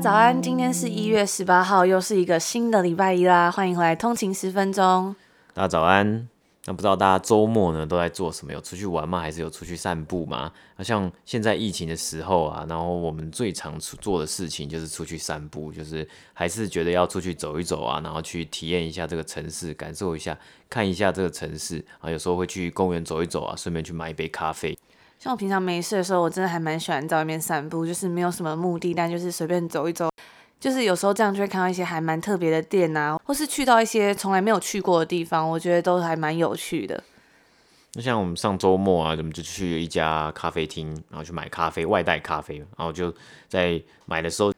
早安，今天是一月十八号，又是一个新的礼拜一啦，欢迎回来通勤十分钟。大家早安。那不知道大家周末呢都在做什么？有出去玩吗？还是有出去散步吗？那像现在疫情的时候啊，然后我们最常做的事情就是出去散步，就是还是觉得要出去走一走啊，然后去体验一下这个城市，感受一下，看一下这个城市啊。有时候会去公园走一走啊，顺便去买一杯咖啡。像我平常没事的时候，我真的还蛮喜欢在外面散步，就是没有什么目的，但就是随便走一走。就是有时候这样就会看到一些还蛮特别的店啊，或是去到一些从来没有去过的地方，我觉得都还蛮有趣的。那像我们上周末啊，我们就去一家咖啡厅，然后去买咖啡，外带咖啡，然后就在买的时候。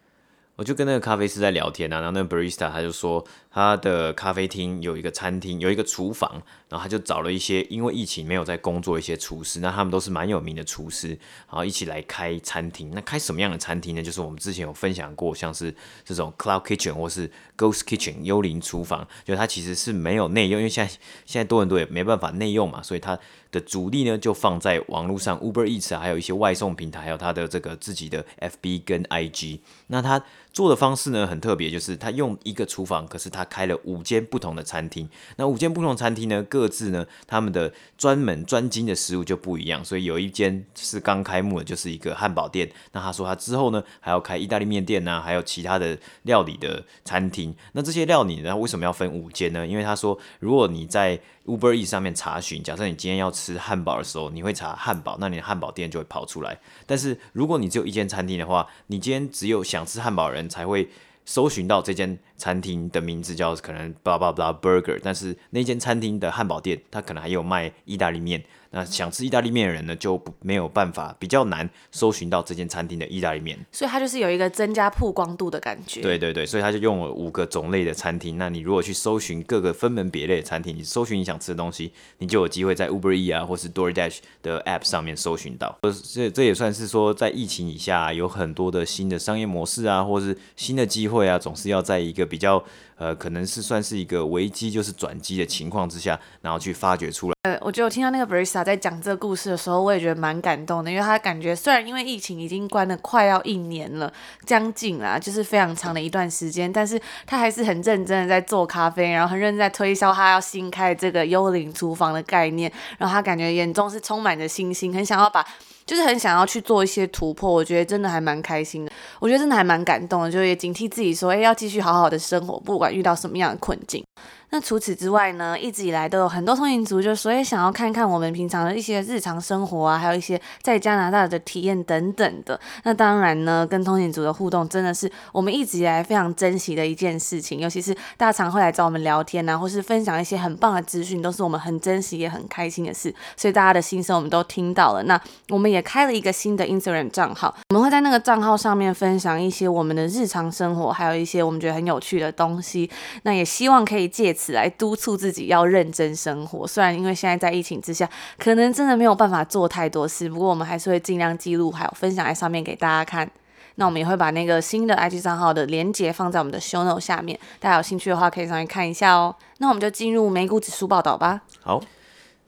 我就跟那个咖啡师在聊天啊，然后那个 barista 他就说他的咖啡厅有一个餐厅，有一个厨房，然后他就找了一些因为疫情没有在工作一些厨师，那他们都是蛮有名的厨师，然后一起来开餐厅。那开什么样的餐厅呢？就是我们之前有分享过，像是这种 cloud kitchen 或是 ghost kitchen 幽灵厨房，就它其实是没有内用，因为现在现在多伦多也没办法内用嘛，所以它的主力呢就放在网络上，Uber Eats 还有一些外送平台，还有它的这个自己的 FB 跟 IG，那他。做的方式呢很特别，就是他用一个厨房，可是他他开了五间不同的餐厅。那五间不同餐厅呢，各自呢他们的专门专精的食物就不一样。所以有一间是刚开幕的，就是一个汉堡店。那他说他之后呢还要开意大利面店呐，还有其他的料理的餐厅。那这些料理呢，为什么要分五间呢？因为他说，如果你在 Uber E 上面查询，假设你今天要吃汉堡的时候，你会查汉堡，那你的汉堡店就会跑出来。但是如果你只有一间餐厅的话，你今天只有想吃汉堡的人才会搜寻到这间餐厅的名字叫可能 blah blah blah burger，但是那间餐厅的汉堡店它可能还有卖意大利面。那想吃意大利面的人呢，就不没有办法，比较难搜寻到这间餐厅的意大利面。所以它就是有一个增加曝光度的感觉。对对对，所以它就用了五个种类的餐厅。那你如果去搜寻各个分门别类的餐厅，你搜寻你想吃的东西，你就有机会在 Uber Eats 啊，或是 DoorDash 的 App 上面搜寻到。这这也算是说，在疫情以下，有很多的新的商业模式啊，或是新的机会啊，总是要在一个比较。呃，可能是算是一个危机，就是转机的情况之下，然后去发掘出来。呃，我觉得我听到那个 Barista 在讲这个故事的时候，我也觉得蛮感动的，因为他感觉虽然因为疫情已经关了快要一年了，将近啊，就是非常长的一段时间，但是他还是很认真的在做咖啡，然后很认真在推销他要新开这个幽灵厨房的概念，然后他感觉眼中是充满着信心，很想要把。就是很想要去做一些突破，我觉得真的还蛮开心的，我觉得真的还蛮感动的，就也警惕自己说，诶，要继续好好的生活，不管遇到什么样的困境。那除此之外呢，一直以来都有很多通勤族，就所以想要看看我们平常的一些日常生活啊，还有一些在加拿大的体验等等的。那当然呢，跟通勤族的互动真的是我们一直以来非常珍惜的一件事情，尤其是大常会来找我们聊天啊，或是分享一些很棒的资讯，都是我们很珍惜也很开心的事。所以大家的心声我们都听到了。那我们也开了一个新的 Instagram 账号，我们会在那个账号上面分享一些我们的日常生活，还有一些我们觉得很有趣的东西。那也希望可以借来督促自己要认真生活，虽然因为现在在疫情之下，可能真的没有办法做太多事，不过我们还是会尽量记录还有分享在上面给大家看。那我们也会把那个新的 IG 账号的链接放在我们的 Show Note 下面，大家有兴趣的话可以上去看一下哦。那我们就进入美股指数报道吧。好，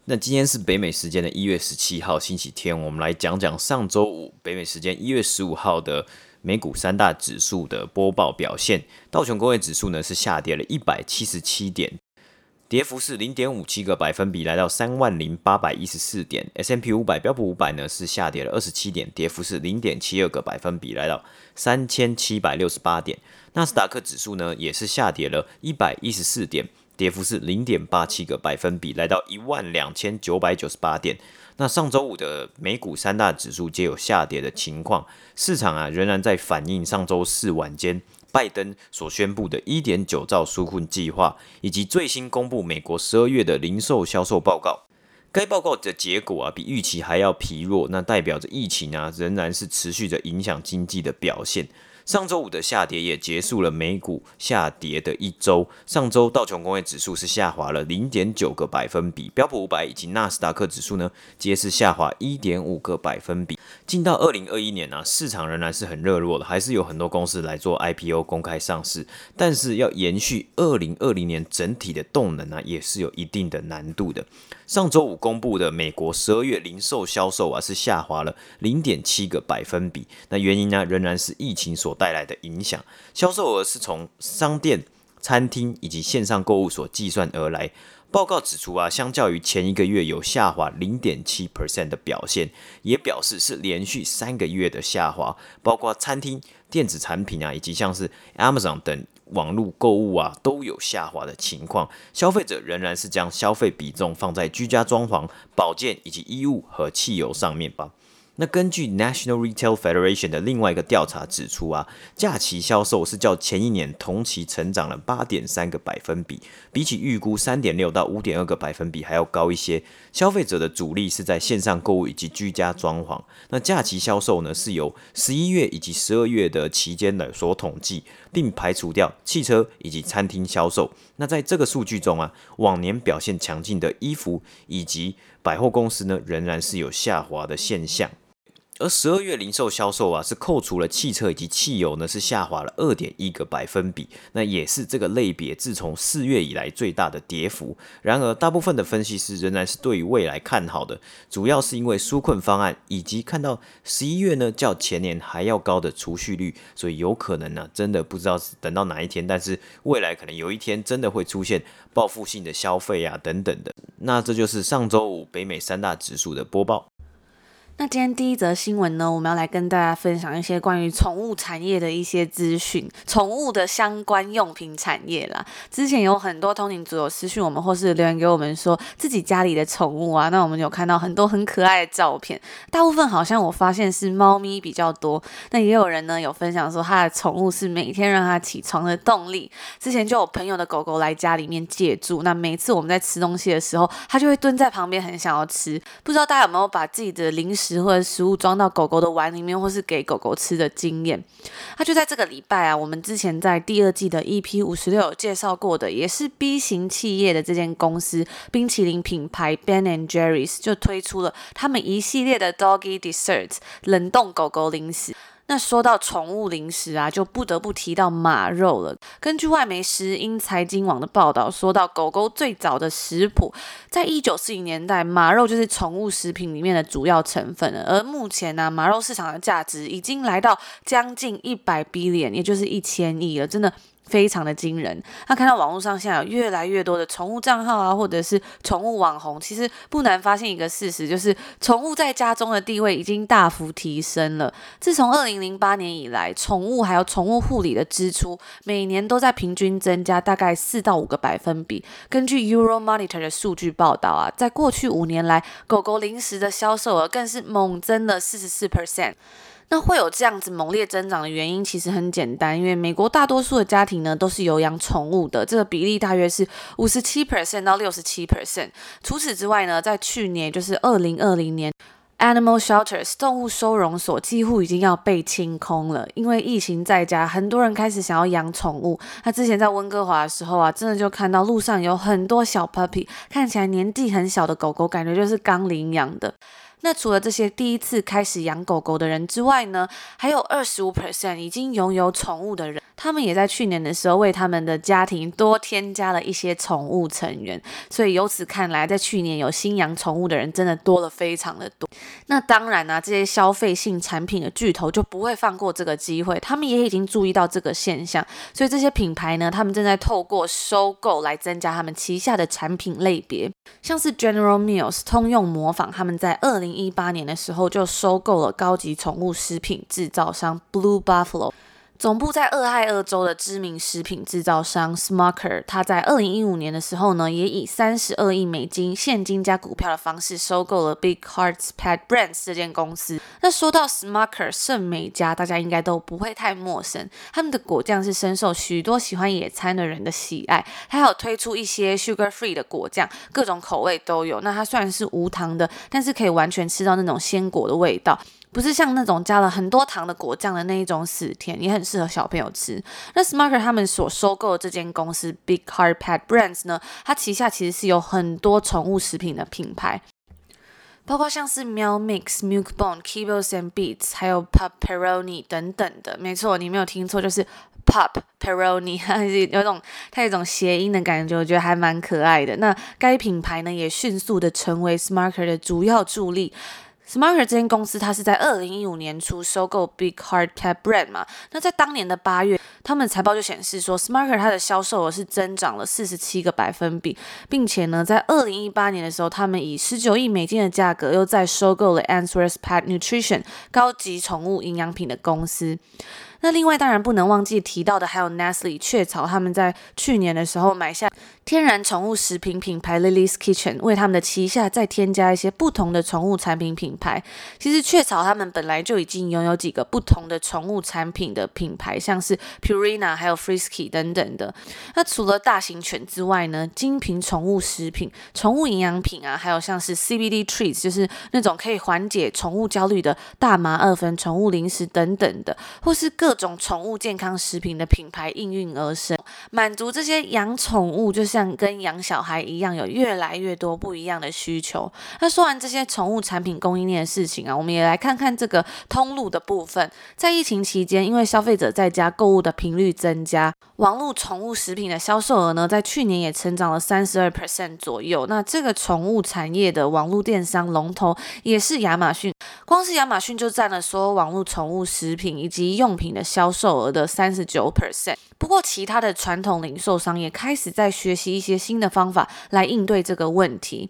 那今天是北美时间的一月十七号星期天，我们来讲讲上周五北美时间一月十五号的。美股三大指数的播报表现，道琼工业指数呢是下跌了一百七十七点，跌幅是零点五七个百分比，来到三万零八百一十四点。S&P 五百标普五百呢是下跌了二十七点，跌幅是零点七二个百分比，来到三千七百六十八点。纳斯达克指数呢也是下跌了一百一十四点，跌幅是零点八七个百分比，来到一万两千九百九十八点。那上周五的美股三大指数皆有下跌的情况，市场啊仍然在反映上周四晚间拜登所宣布的一点九兆纾困计划，以及最新公布美国十二月的零售销售报告。该报告的结果啊比预期还要疲弱，那代表着疫情啊仍然是持续着影响经济的表现。上周五的下跌也结束了美股下跌的一周。上周道琼工业指数是下滑了零点九个百分比，标普五百以及纳斯达克指数呢，皆是下滑一点五个百分比。进到二零二一年呢、啊，市场仍然是很热络的，还是有很多公司来做 IPO 公开上市，但是要延续二零二零年整体的动能呢、也是有一定的难度的。上周五公布的美国十二月零售销售啊，是下滑了零点七个百分比。那原因呢，仍然是疫情所带来的影响，销售额是从商店、餐厅以及线上购物所计算而来。报告指出啊，相较于前一个月有下滑零点七 percent 的表现，也表示是连续三个月的下滑。包括餐厅、电子产品啊，以及像是 Amazon 等网络购物啊，都有下滑的情况。消费者仍然是将消费比重放在居家装潢、保健以及衣物和汽油上面吧。那根据 National Retail Federation 的另外一个调查指出啊，假期销售是较前一年同期成长了八点三个百分比，比起预估三点六到五点二个百分比还要高一些。消费者的主力是在线上购物以及居家装潢。那假期销售呢，是由十一月以及十二月的期间呢所统计，并排除掉汽车以及餐厅销售。那在这个数据中啊，往年表现强劲的衣服以及百货公司呢，仍然是有下滑的现象。而十二月零售销售啊，是扣除了汽车以及汽油呢，是下滑了二点一个百分比，那也是这个类别自从四月以来最大的跌幅。然而，大部分的分析师仍然是对于未来看好的，主要是因为纾困方案以及看到十一月呢较前年还要高的储蓄率，所以有可能呢、真的不知道是等到哪一天，但是未来可能有一天真的会出现报复性的消费啊等等的。那这就是上周五北美三大指数的播报。那今天第一则新闻呢，我们要来跟大家分享一些关于宠物产业的一些资讯，宠物的相关用品产业啦。之前有很多通勤组有私讯我们，或是留言给我们说自己家里的宠物啊，那我们有看到很多很可爱的照片，大部分好像我发现是猫咪比较多。那也有人呢有分享说他的宠物是每天让他起床的动力。之前就有朋友的狗狗来家里面借住，那每次我们在吃东西的时候，它就会蹲在旁边很想要吃。不知道大家有没有把自己的零食食或者食物装到狗狗的碗里面，或是给狗狗吃的经验。那就在这个礼拜啊，我们之前在第二季的 EP 五十六介绍过的，也是 B 型企业的这间公司，冰淇淋品牌 Ben and Jerry's 就推出了他们一系列的 Doggy Desserts 冷冻狗狗零食。那说到宠物零食啊，就不得不提到马肉了。根据外媒时英财经网的报道，说到狗狗最早的食谱，在一九四零年代，马肉就是宠物食品里面的主要成分了。而目前呢、马肉市场的价值已经来到将近一百 billion，也就是一千亿了，真的。非常的惊人。那看到网络上现在有越来越多的宠物账号啊，或者是宠物网红，其实不难发现一个事实，就是宠物在家中的地位已经大幅提升了。自从二零零八年以来，宠物还有宠物护理的支出每年都在平均增加大概四到五个百分比。根据 Euromonitor 的数据报道啊，在过去五年来，狗狗零食的销售额更是猛增了四十四 percent。那会有这样子猛烈增长的原因，其实很简单，因为美国大多数的家庭呢都是有养宠物的，这个比例大约是五十七 percent 到六十七 percent。除此之外呢，在去年就是二零二零年，animal shelters 动物收容所几乎已经要被清空了，因为疫情在家，很多人开始想要养宠物。那之前在温哥华的时候啊，真的就看到路上有很多小 puppy，看起来年纪很小的狗狗，感觉就是刚领养的。那除了这些第一次开始养狗狗的人之外呢，还有二十五 percent 已经拥有宠物的人。他们也在去年的时候为他们的家庭多添加了一些宠物成员，所以由此看来，在去年有新养宠物的人真的多了非常的多。那当然呢、啊，这些消费性产品的巨头就不会放过这个机会，他们也已经注意到这个现象，所以这些品牌呢，他们正在透过收购来增加他们旗下的产品类别，像是 General Mills 通用磨坊，他们在二零一八年的时候就收购了高级宠物食品制造商 Blue Buffalo。总部在俄亥俄州的知名食品制造商 Smucker，他在二零一五年的时候呢，也以三十二亿美金现金加股票的方式收购了 Big Hearts Pet Brands 这间公司。那说到 Smucker 圣美家，大家应该都不会太陌生，他们的果酱是深受许多喜欢野餐的人的喜爱。还有推出一些 Sugar Free 的果酱，各种口味都有。那它虽然是无糖的，但是可以完全吃到那种鲜果的味道。不是像那种加了很多糖的果酱的那一种死甜，也很适合小朋友吃。那 Smucker 他们所收购的这间公司 Big Heart Pet Brands 呢，它旗下其实是有很多宠物食品的品牌。包括像是 Meow Mix、Milk-Bone、Kibbles and Beats，还有 Pop Peroni 等等的，没错，你没有听错，就是 Pop Peroni，它是有种它有种谐音的感觉，我觉得还蛮可爱的。那该品牌呢，也迅速的成为 Smucker 的主要助力。Smarter 这间公司，它是在二零一五年初收购 Big hard pet Brand 嘛。那在当年的八月，他们财报就显示说，Smarter 它的销售额是增长了四十七个百分比，并且呢，在二零一八年的时候，他们以十九亿美金的价格又再收购了 Answers Pet Nutrition 高级宠物营养品的公司。那另外当然不能忘记提到的还有 Nestle 雀巢，他们在去年的时候买下天然宠物食品品牌 Lily's Kitchen，为他们的旗下再添加一些不同的宠物产品品牌。其实雀巢他们本来就已经拥有几个不同的宠物产品的品牌，像是 Purina 还有 Frisky 等等的。那除了大型犬之外呢，精品宠物食品、宠物营养品啊，还有像是 CBD Treats，就是那种可以缓解宠物焦虑的大麻二酚宠物零食等等的，或是各。各种宠物健康食品的品牌应运而生，满足这些养宠物就像跟养小孩一样，有越来越多不一样的需求。那说完这些宠物产品供应链的事情啊，我们也来看看这个通路的部分。在疫情期间，因为消费者在家购物的频率增加，网络宠物食品的销售额呢，在去年也成长了三十二 percent 左右。那这个宠物产业的网络电商龙头也是亚马逊，光是亚马逊就占了所有网络宠物食品以及用品的销售额的三十九 percent。不过，其他的传统零售商也开始在学习一些新的方法来应对这个问题。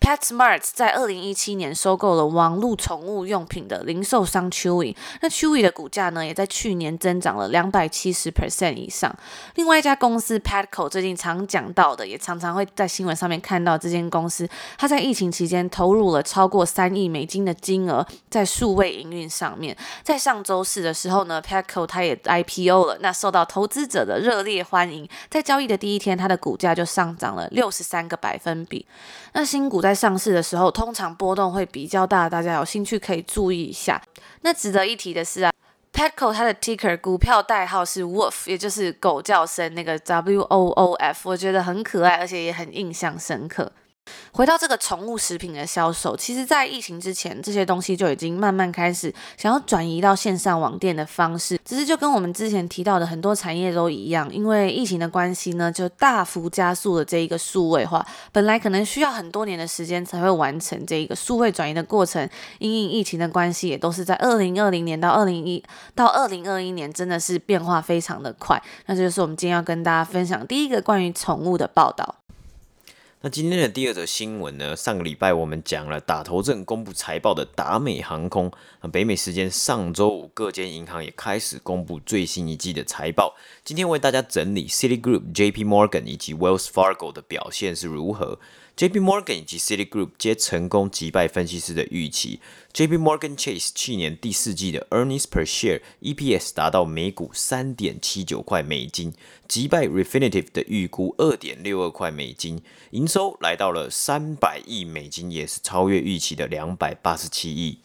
PetSmart 在二零一七年收购了网络宠物用品的零售商 Chewy，那 Chewy 的股价呢，也在去年增长了两百七十 percent 以上。另外一家公司 Petco 最近常讲到的，也常常会在新闻上面看到这间公司，它在疫情期间投入了超过三亿美金的金额在数位营运上面。在上周四的时候呢，Petco 它也 IPO 了，那受到投资者的热烈欢迎，在交易的第一天，它的股价就上涨了六十三个百分比。那新股在上市的时候，通常波动会比较大，大家有兴趣可以注意一下。那值得一提的是啊，Petco 它的 ticker 股票代号是 Woof，也就是狗叫声那个 W O O F，我觉得很可爱，而且也很印象深刻。回到这个宠物食品的销售，其实，在疫情之前，这些东西就已经慢慢开始想要转移到线上网店的方式。只是就跟我们之前提到的很多产业都一样，因为疫情的关系呢，就大幅加速了这一个数位化。本来可能需要很多年的时间才会完成这一个数位转移的过程，因应疫情的关系，也都是在二零二零年到二零一到二零二一年，真的是变化非常的快。那这就是我们今天要跟大家分享第一个关于宠物的报道。那今天的第二则新闻呢？上个礼拜我们讲了打头阵公布财报的达美航空。北美时间上周五，各间银行也开始公布最新一季的财报。今天为大家整理 Citigroup、JP Morgan 以及 Wells Fargo 的表现是如何。J.P. Morgan 以及 Citigroup 皆成功击败分析师的预期。J.P. Morgan Chase 去年第四季的 earnings per share EPS 达到每股三点七九块美金，击败 Refinitive 的预估二点六二块美金。营收来到了三百亿美金，也是超越预期的两百八十七亿。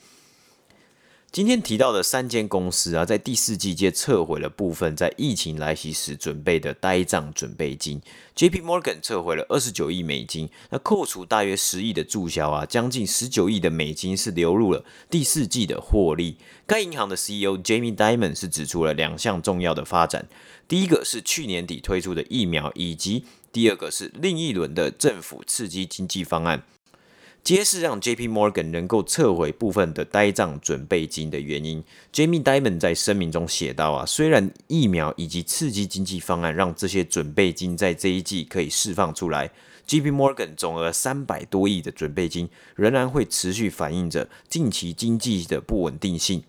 今天提到的三间公司啊，在第四季皆撤回了部分在疫情来袭时准备的呆账准备金。J.P. Morgan 撤回了二十九亿美金，那扣除大约十亿的注销啊，将近十九亿的美金是流入了第四季的获利。该银行的 CEO Jamie Dimon 是指出了两项重要的发展，第一个是去年底推出的疫苗，以及第二个是另一轮的政府刺激经济方案。皆是让 J.P. Morgan 能够撤回部分的呆账准备金的原因。Jamie Dimon 在声明中写道：“啊，虽然疫苗以及刺激经济方案让这些准备金在这一季可以释放出来，J.P. Morgan 总额三百多亿的准备金仍然会持续反映着近期经济的不稳定性，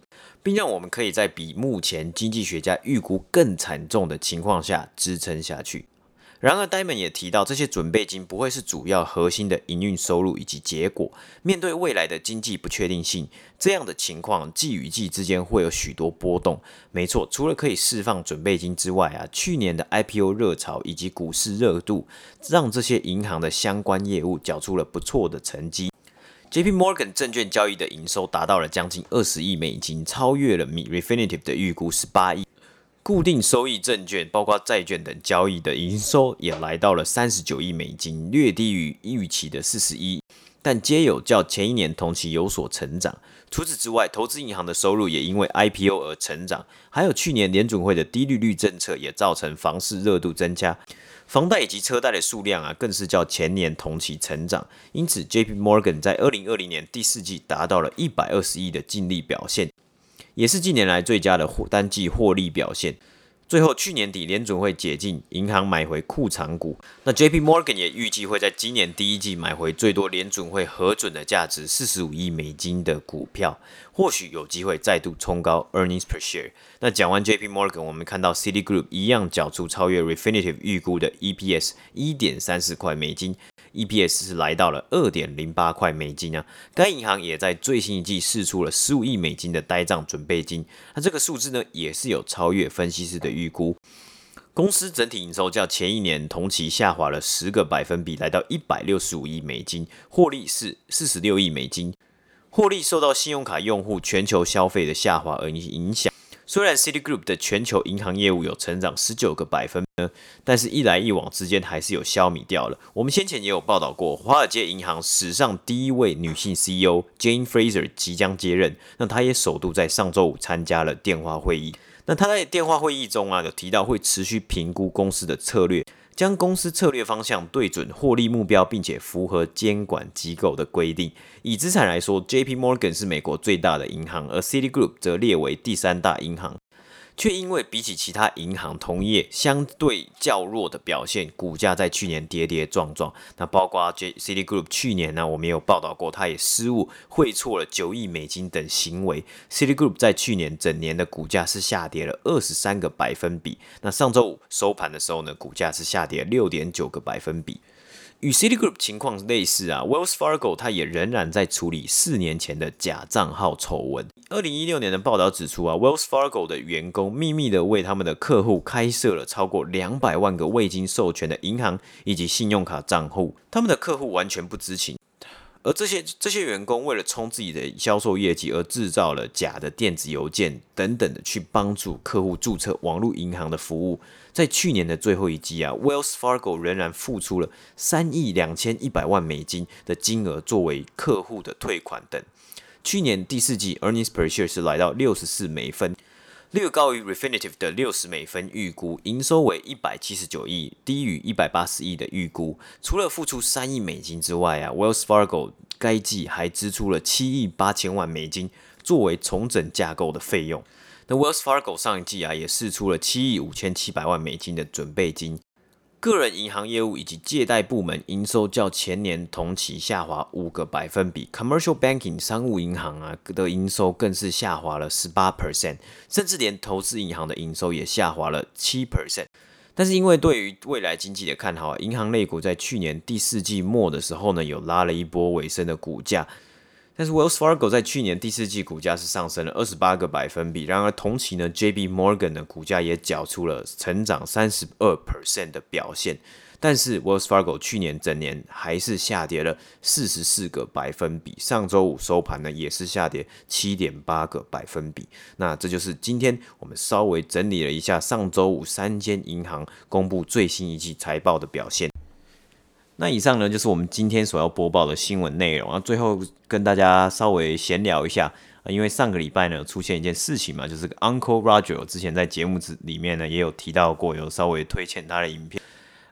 并让我们可以在比目前经济学家预估更惨重的情况下支撑下去。”然而，戴蒙也提到，这些准备金不会是主要核心的营运收入以及结果。面对未来的经济不确定性，这样的情况季与季之间会有许多波动。没错，除了可以释放准备金之外啊，去年的 IPO 热潮以及股市热度，让这些银行的相关业务缴出了不错的成绩。，J.P. Morgan 证券交易的营收达到了将近二十亿美金，超越了 Refinitiv 的预估十八亿。固定收益证券，包括债券等交易的营收也来到了三十九亿美金，略低于预期的四十一，但皆有较前一年同期有所成长。除此之外，投资银行的收入也因为 IPO 而成长，还有去年联准会的低利率政策也造成房市热度增加。房贷以及车贷的数量啊，更是较前年同期成长，因此 J.P. Morgan 在二零二零年第四季达到了一百二十亿的净利表现，也是近年来最佳的单季获利表现。最后，去年底联准会解禁银行买回库藏股，那 J.P. Morgan 也预计会在今年第一季买回最多联准会核准的价值四十五亿美金的股票，或许有机会再度冲高 earnings per share。那讲完 J.P. Morgan，我们看到 Citigroup 一样缴出超越 Refinitive 预估的 EPS 一点三四块美金。EPS 是来到了二点零八块美金啊，该银行也在最新一季释出了十五亿美金的呆账准备金，那这个数字呢也是有超越分析师的预估。公司整体营收较前一年同期下滑了十个百分比，来到一百六十五亿美金，获利是四十六亿美金，获利受到信用卡用户全球消费的下滑而影响。虽然 Citigroup 的全球银行业务有成长十九个百分呢，但是一来一往之间还是有消弭掉了。我们先前也有报道过，华尔街银行史上第一位女性 CEO Jane Fraser 即将接任，那她也首度在上周五参加了电话会议。那她在电话会议中啊，有提到会持续评估公司的策略。将公司策略方向对准获利目标，并且符合监管机构的规定。以资产来说，J.P. Morgan 是美国最大的银行，而 Citigroup 则列为第三大银行。却因为比起其他银行同业相对较弱的表现，股价在去年跌跌撞撞。那包括 J Citigroup 去年呢，我们有报道过，它也失误汇错了九亿美金等行为。Citigroup 在去年整年的股价是下跌了二十三个百分比。那上周五收盘的时候呢，股价是下跌六点九个百分比。与 Citigroup 情况类似啊，Wells Fargo 它也仍然在处理四年前的假账号丑闻。二零一六年的报道指出啊，Wells Fargo 的员工秘密的为他们的客户开设了超过两百万个未经授权的银行以及信用卡账户，他们的客户完全不知情。而这些这些员工为了冲自己的销售业绩，而制造了假的电子邮件等等的，去帮助客户注册网络银行的服务。在去年的最后一季啊，Wells Fargo 仍然付出了三亿两千一百万美金的金额作为客户的退款等。去年第四季 earnings per share 是来到六十四美分。略高于 Refinitiv 的六十美分预估，营收为一百七十九亿，低于一百八十亿的预估。除了付出三亿美金之外啊，Wells Fargo 该季还支出了七亿八千万美金作为重整架构的费用。那 Wells Fargo 上一季啊也释出了七亿五千七百万美金的准备金。个人银行业务以及借贷部门营收较前年同期下滑五个百分比，Commercial Banking 商务银行啊的营收更是下滑了十八 percent，甚至连投资银行的营收也下滑了七 percent。但是因为对于未来经济的看好啊，银行类股在去年第四季末的时候呢，有拉了一波尾声的股价。但是 Wells Fargo 在去年第四季股价是上升了二十八个百分比，然而同期呢，J. B. Morgan 的股价也缴出了成长三十二 percent 的表现。但是 Wells Fargo 去年整年还是下跌了四十四个百分比，上周五收盘呢也是下跌七点八个百分比。那这就是今天我们稍微整理了一下上周五三间银行公布最新一季财报的表现。那以上呢，就是我们今天所要播报的新闻内容。然后最后跟大家稍微闲聊一下，因为上个礼拜呢出现一件事情嘛，就是 Uncle Roger 之前在节目之里面呢也有提到过，有稍微推荐他的影片。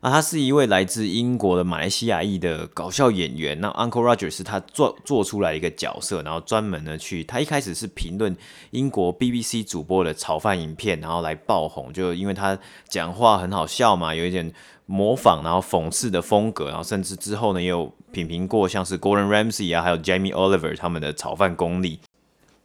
啊他是一位来自英国的马来西亚裔的搞笑演员。那 Uncle Roger 是他做做出来一个角色，然后专门呢去，他一开始是评论英国 BBC 主播的炒饭影片，然后来爆红，就因为他讲话很好笑嘛，有一点。模仿，然后讽刺的风格，然后甚至之后呢，也有品评过像是 Gordon Ramsay 啊，还有 Jamie Oliver 他们的炒饭功力。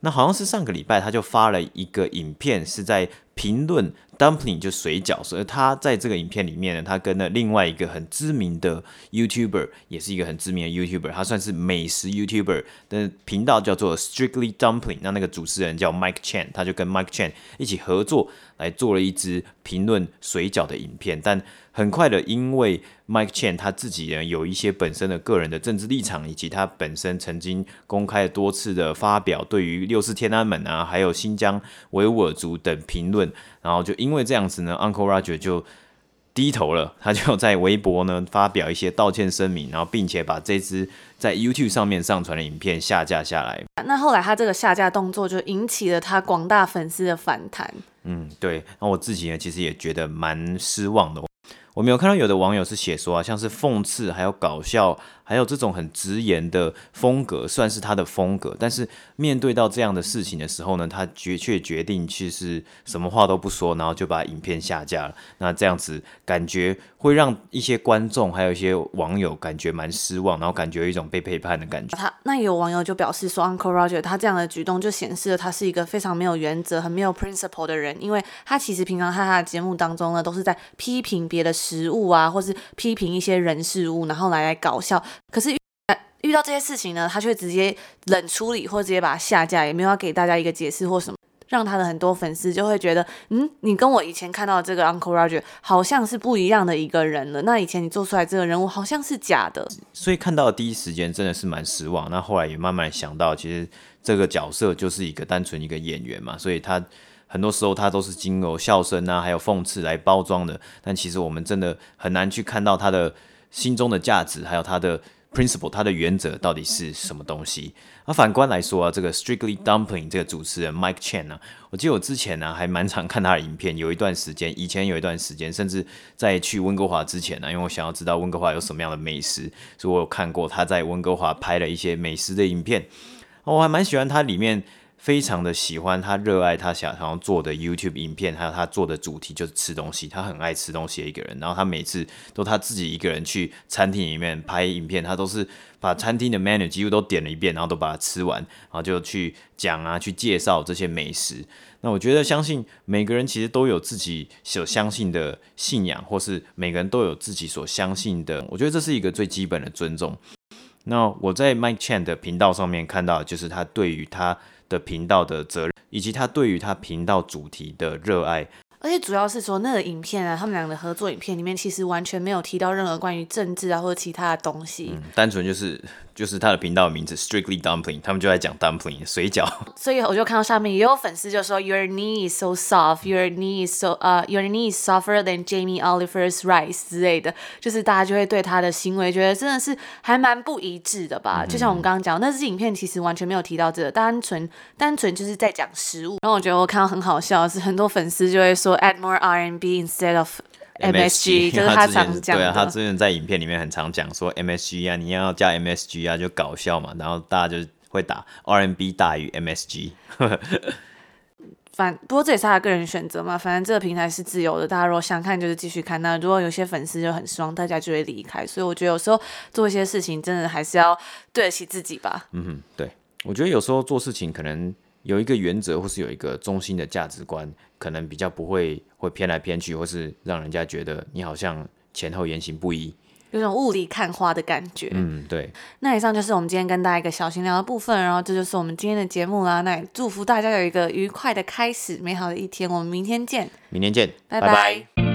那好像是上个礼拜他就发了一个影片，是在评论 dumpling 就水饺，所以他在这个影片里面呢，他跟了另外一个很知名的 YouTuber，也是一个很知名的 YouTuber，他算是美食 YouTuber 的频道叫做 Strictly Dumpling，那那个主持人叫 Mike Chan，他就跟 Mike Chan 一起合作来做了一支评论水饺的影片，但很快的，因为 Mike Chan 他自己呢有一些本身的个人的政治立场，以及他本身曾经公开多次的发表对于六四天安门啊，还有新疆维吾尔族等评论，然后就因为这样子呢，Uncle Roger 就低头了，他就在微博呢发表一些道歉声明，然后并且把这支在 YouTube 上面上传的影片下架下来。那后来他这个下架动作就引起了他广大粉丝的反弹。嗯，对，那我自己呢其实也觉得蛮失望的。我没有看到有的网友是写说啊，像是讽刺，还有搞笑，还有这种很直言的风格，算是他的风格。但是面对到这样的事情的时候呢，他决却决定去是什么话都不说，然后就把影片下架了。那这样子感觉会让一些观众还有一些网友感觉蛮失望，然后感觉有一种被背叛的感觉。他那有网友就表示说，Uncle Roger 他这样的举动就显示了他是一个非常没有原则、很没有 principle 的人，因为他其实平常在他的节目当中呢，都是在批评别的食物啊，或是批评一些人事物，然后来来搞笑。可是遇到这些事情呢，他却直接冷处理，或直接把它下架，也没有要给大家一个解释或什么，让他的很多粉丝就会觉得，嗯，你跟我以前看到的这个 Uncle Roger 好像是不一样的一个人了。那以前你做出来这个人物好像是假的，所以看到第一时间真的是蛮失望。那后来也慢慢想到，其实这个角色就是一个单纯一个演员嘛，所以他很多时候他都是经由笑声啊，还有讽刺来包装的。但其实我们真的很难去看到他的心中的价值，还有他的。Principle，它的原则到底是什么东西？那反观来说啊，这个 Strictly Dumpling 这个主持人 Mike Chan 呢、我记得我之前呢、还蛮常看他的影片，有一段时间，以前有一段时间，甚至在去温哥华之前呢、因为我想要知道温哥华有什么样的美食，所以我有看过他在温哥华拍了一些美食的影片，我还蛮喜欢他里面。非常的喜欢他，热爱他想想要做的 YouTube 影片，还有他做的主题就是吃东西。他很爱吃东西的一个人，然后他每次都他自己一个人去餐厅里面拍影片，他都是把餐厅的 menu 几乎都点了一遍，然后都把它吃完，然后就去讲啊，去介绍这些美食。那我觉得，相信每个人其实都有自己所相信的信仰，或是每个人都有自己所相信的，我觉得这是一个最基本的尊重。那我在 Mike Chan 的频道上面看到，就是他对于他。的频道的责任，以及他对于他频道主题的热爱，而且主要是说那个影片啊，他们两个的合作影片里面，其实完全没有提到任何关于政治啊或者其他的东西，嗯，单纯就是。就是他的频道的名字 Strictly Dumpling，他们就在讲 dumpling 水饺。所以我就看到下面也有粉丝就说 Your knee is so soft, your knee is so 呃、uh, Your knee is softer than Jamie Oliver's rice 之类的，就是大家就会对他的行为觉得真的是还蛮不一致的吧。嗯、就像我们刚刚讲，那支影片其实完全没有提到这个，单纯单纯就是在讲食物。然后我觉得我看到很好笑的是，很多粉丝就会说 Add more R&B instead of MSG 就是他常讲的，对啊，他之前在影片里面很常讲说 MSG 啊，你要加 MSG 啊，就搞笑嘛，然后大家就会打 R&B 大于 MSG。反不过这也是他的个人选择嘛，反正这个平台是自由的，大家如果想看就是继续看。那如果有些粉丝就很失望，大家就会离开。所以我觉得有时候做一些事情，真的还是要对得起自己吧。嗯哼，对，我觉得有时候做事情可能。有一个原则，或是有一个中心的价值观，可能比较不会会偏来偏去，或是让人家觉得你好像前后言行不一，有种雾里看花的感觉。嗯，对。那以上就是我们今天跟大家一个小闲聊的部分，然后这就是我们今天的节目啦。那也祝福大家有一个愉快的开始，美好的一天。我们明天见，明天见，拜拜。拜拜。